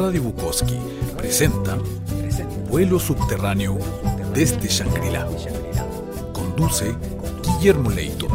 Radio Bukowski presenta Vuelo Subterráneo desde Shangri-La. Conduce Guillermo Leito.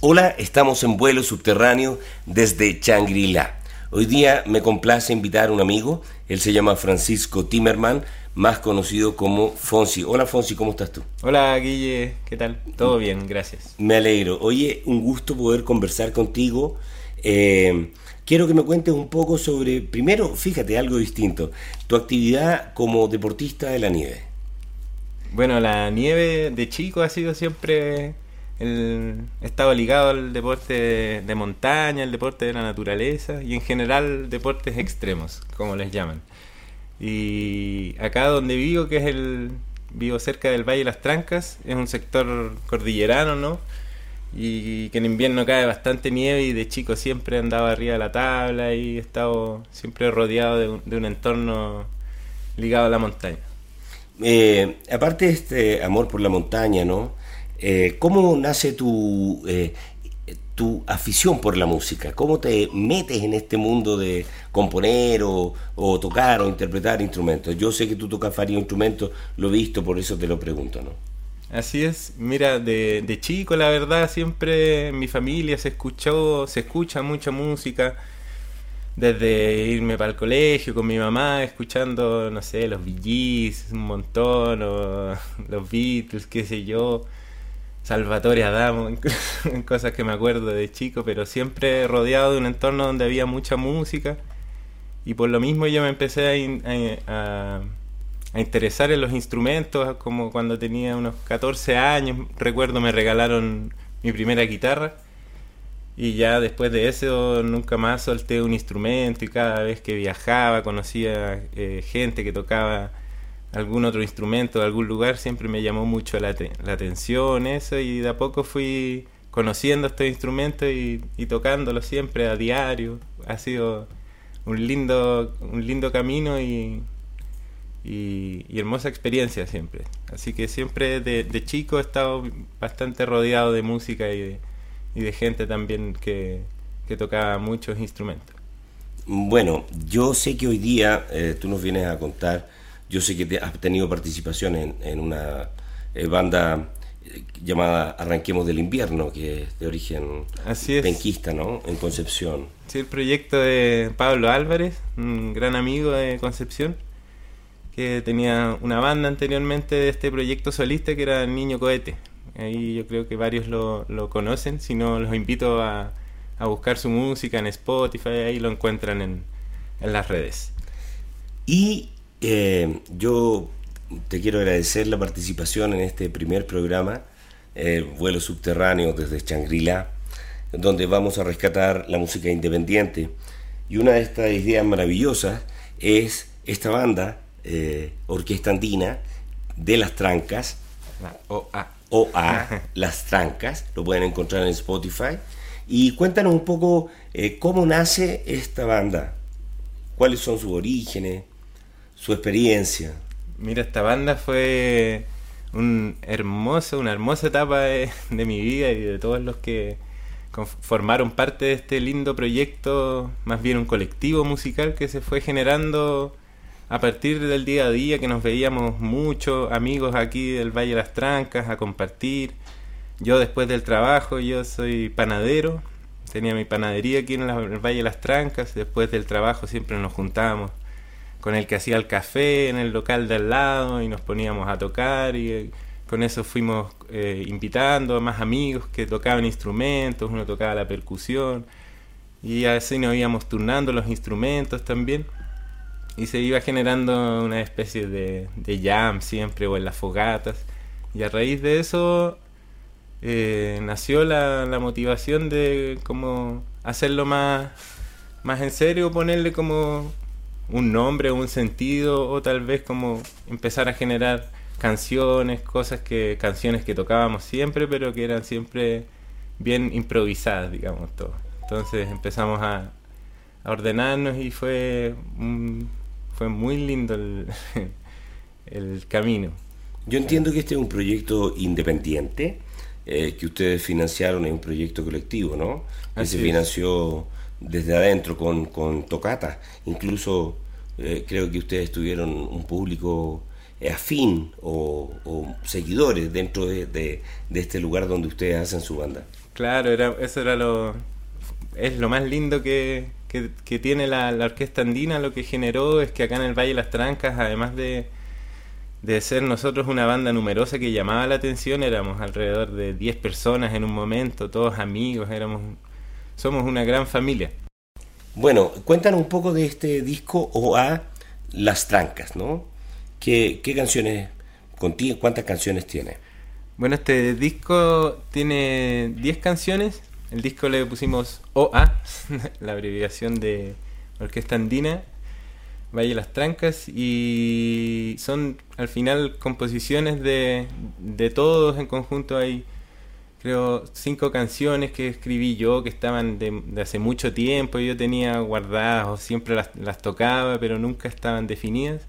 Hola, estamos en vuelo subterráneo desde Shangri-La. Hoy día me complace invitar a un amigo, él se llama Francisco Timerman, más conocido como Fonsi. Hola Fonsi, ¿cómo estás tú? Hola Guille, ¿qué tal? Todo bien, gracias. Me alegro. Oye, un gusto poder conversar contigo. Eh, quiero que me cuentes un poco sobre, primero, fíjate, algo distinto, tu actividad como deportista de la nieve. Bueno, la nieve de chico ha sido siempre el, he estado ligado al deporte de, montaña, el deporte de la naturaleza y en general deportes extremos, como les llaman. Y acá donde vivo, que es el vivo cerca del Valle de las Trancas, es un sector cordillerano, ¿no? Y que en invierno cae bastante nieve y de chico siempre andaba arriba de la tabla y he estado siempre rodeado de un, de un entorno ligado a la montaña. Eh, aparte de este amor por la montaña, ¿no? Eh, ¿Cómo nace tu, eh, tu afición por la música? ¿Cómo te metes en este mundo de componer o, tocar o interpretar instrumentos? Yo sé que tú tocas varios instrumentos, lo he visto, por eso te lo pregunto, ¿no? Así es, mira, de, de chico la verdad siempre en mi familia se escuchó, se escucha mucha música desde irme para el colegio con mi mamá escuchando, no sé, los Bee un montón, o los Beatles, qué sé yo. Salvatore Adamo, cosas que me acuerdo de chico, pero siempre rodeado de un entorno donde había mucha música. Y por lo mismo yo me empecé a, a, interesar en los instrumentos, como cuando tenía unos 14 años, recuerdo me regalaron mi primera guitarra. Y ya después de eso nunca más solté un instrumento y cada vez que viajaba conocía eh, gente que tocaba algún otro instrumento de algún lugar, siempre me llamó mucho la, la atención eso y de a poco fui conociendo estos instrumentos y, y tocándolos siempre a diario. Ha sido un lindo, un lindo camino y, y, hermosa experiencia siempre. Así que siempre de, de, chico he estado bastante rodeado de música y de, gente también que, que, tocaba muchos instrumentos. Bueno, yo sé que hoy día eh, tú nos vienes a contar yo sé que has tenido participación en, una eh, banda eh, llamada Arranquemos del Invierno, que es de origen penquista, ¿no? En Concepción. Sí, el proyecto de Pablo Álvarez, un gran amigo de Concepción, que tenía una banda anteriormente de este proyecto solista que era Niño Cohete. Ahí yo creo que varios lo, conocen, si no los invito a, a, buscar su música en Spotify, ahí lo encuentran en, en las redes. Y eh, yo te quiero agradecer la participación en este primer programa, eh, Vuelo Subterráneo desde Shangri-La, donde vamos a rescatar la música independiente. Y una de estas ideas maravillosas es esta banda, eh, Orquesta Andina, de Las Trancas, OA. OA, Las Trancas, lo pueden encontrar en Spotify. Y cuéntanos un poco eh, cómo nace esta banda, cuáles son sus orígenes, su experiencia. Mira, esta banda fue un hermoso, una hermosa etapa de, mi vida y de todos los que formaron parte de este lindo proyecto, más bien un colectivo musical que se fue generando a partir del día a día, que nos veíamos muchos amigos aquí del Valle de las Trancas a compartir. Yo después del trabajo, yo soy panadero, tenía mi panadería aquí en el Valle de las Trancas, después del trabajo siempre nos juntábamos con el que hacía el café en el local de al lado y nos poníamos a tocar y eh, con eso fuimos eh, invitando a más amigos que tocaban instrumentos, uno tocaba la percusión y así nos íbamos turnando los instrumentos también y se iba generando una especie de, jam siempre o en las fogatas y a raíz de eso eh, nació la, la motivación de como hacerlo más, más en serio, ponerle como un nombre, un sentido, o tal vez como empezar a generar canciones, cosas que, canciones que tocábamos siempre, pero que eran siempre bien improvisadas, digamos, todo. Entonces empezamos a, ordenarnos y fue, fue muy lindo el, el camino. Yo entiendo que este es un proyecto independiente. eh, que ustedes financiaron en un proyecto colectivo, ¿no? Que se financió desde adentro con, con Tocata. Incluso eh, creo que ustedes tuvieron un público afín o, seguidores dentro de, este lugar donde ustedes hacen su banda. Claro, era, eso era lo, es lo más lindo que, que, tiene la, la, orquesta andina, lo que generó es que acá en el Valle de las Trancas, además de, de ser nosotros una banda numerosa que llamaba la atención, éramos alrededor de 10 personas en un momento, todos amigos, éramos somos una gran familia. Bueno, cuéntanos un poco de este disco OA Las Trancas, ¿no? ¿Qué, qué canciones contigo? ¿Cuántas canciones tiene? Bueno, este disco tiene 10 canciones. El disco le pusimos OA, la abreviación de Orquesta Andina. Valle Las Trancas y son al final composiciones de, de todos en conjunto. Hay creo cinco canciones que escribí yo que estaban de, hace mucho tiempo yo tenía guardadas o siempre las, las, tocaba pero nunca estaban definidas.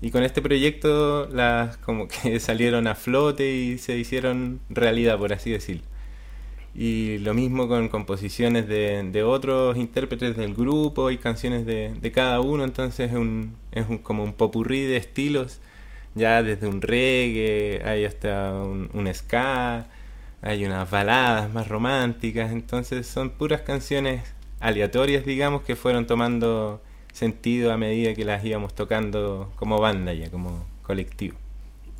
Y con este proyecto las como que salieron a flote y se hicieron realidad por así decirlo. Y lo mismo con composiciones de, de, otros intérpretes del grupo y canciones de, de cada uno, entonces es, un, es un, como un popurrí de estilos, ya desde un reggae, hay hasta un, un ska, hay unas baladas más románticas, entonces son puras canciones aleatorias, digamos, que fueron tomando sentido a medida que las íbamos tocando como banda ya, como colectivo.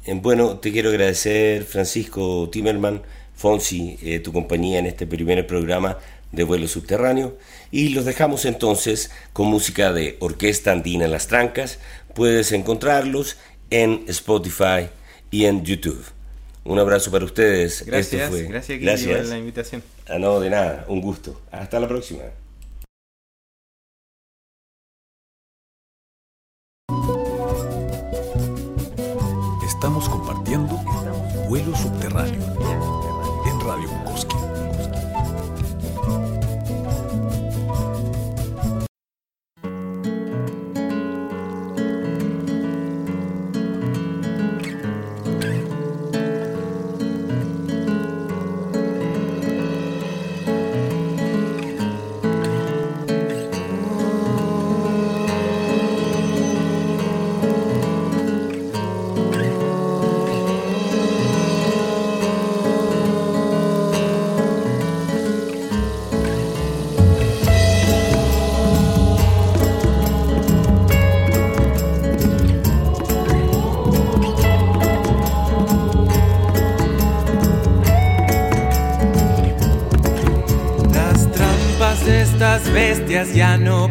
Bueno, te quiero agradecer, Francisco Timerman, Fonsi, eh, tu compañía en este primer programa de vuelo subterráneo. Y los dejamos entonces con música de Orquesta Andina las Trancas. Puedes encontrarlos en Spotify y en YouTube. Un abrazo para ustedes. Gracias, gracias, gracias. por la invitación. Ah, no, de nada, un gusto. Hasta la próxima. Estamos compartiendo vuelo subterráneo. Radio Bukowski. Ya no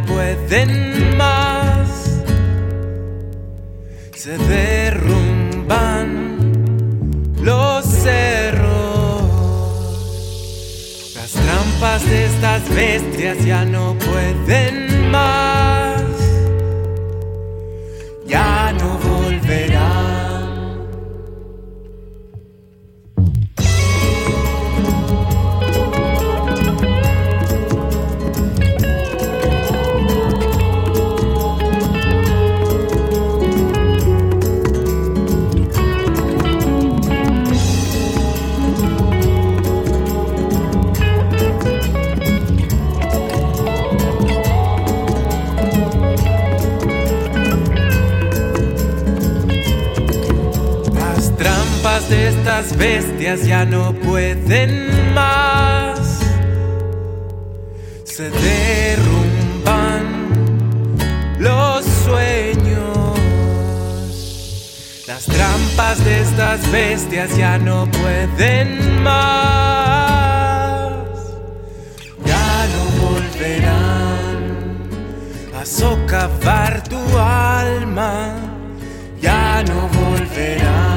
ya no pueden más. Se derrumban los sueños. Las trampas de estas bestias ya no pueden más. Ya no volverán a socavar tu alma. Ya no volverán.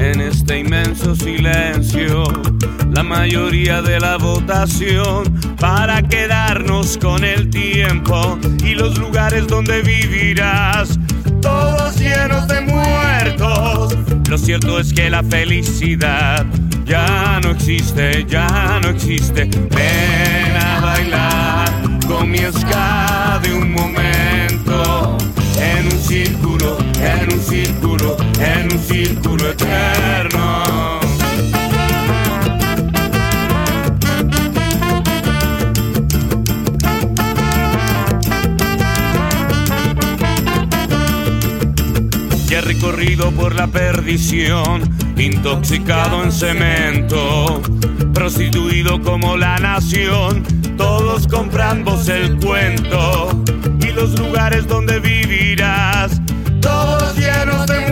en este inmenso silencio. La mayoría de la votación para quedarnos con el tiempo y los lugares donde vivirás, todos llenos de muertos. Lo cierto es que la felicidad ya no existe, ya no existe. Ven a bailar con mi ska de un momento círculo eterno. Ya recorrido por la perdición, intoxicado en cemento, prostituido como la nación, todos compramos el cuento los lugares donde vivirás, todos llenos de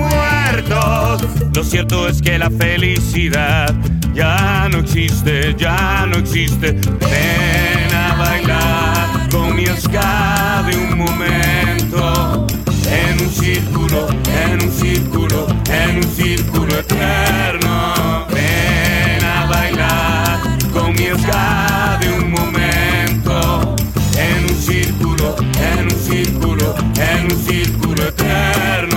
Lo cierto es que la felicidad ya no existe, ya no existe. Ven a bailar con mi de un momento. En un círculo, en un círculo, en un círculo eterno. Ven a bailar con mi de un momento. En un círculo, en un círculo, en un círculo eterno.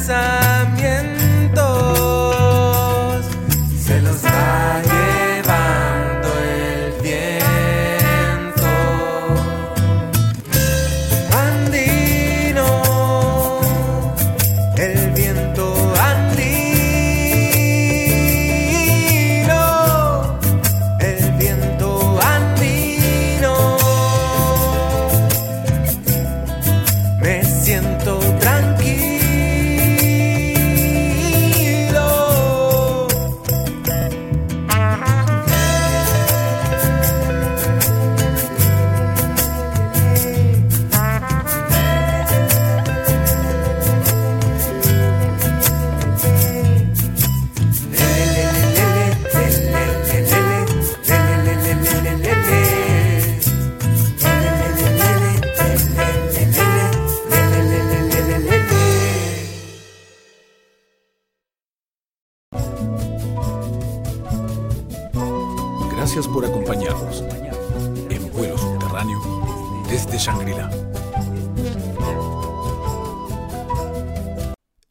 inside.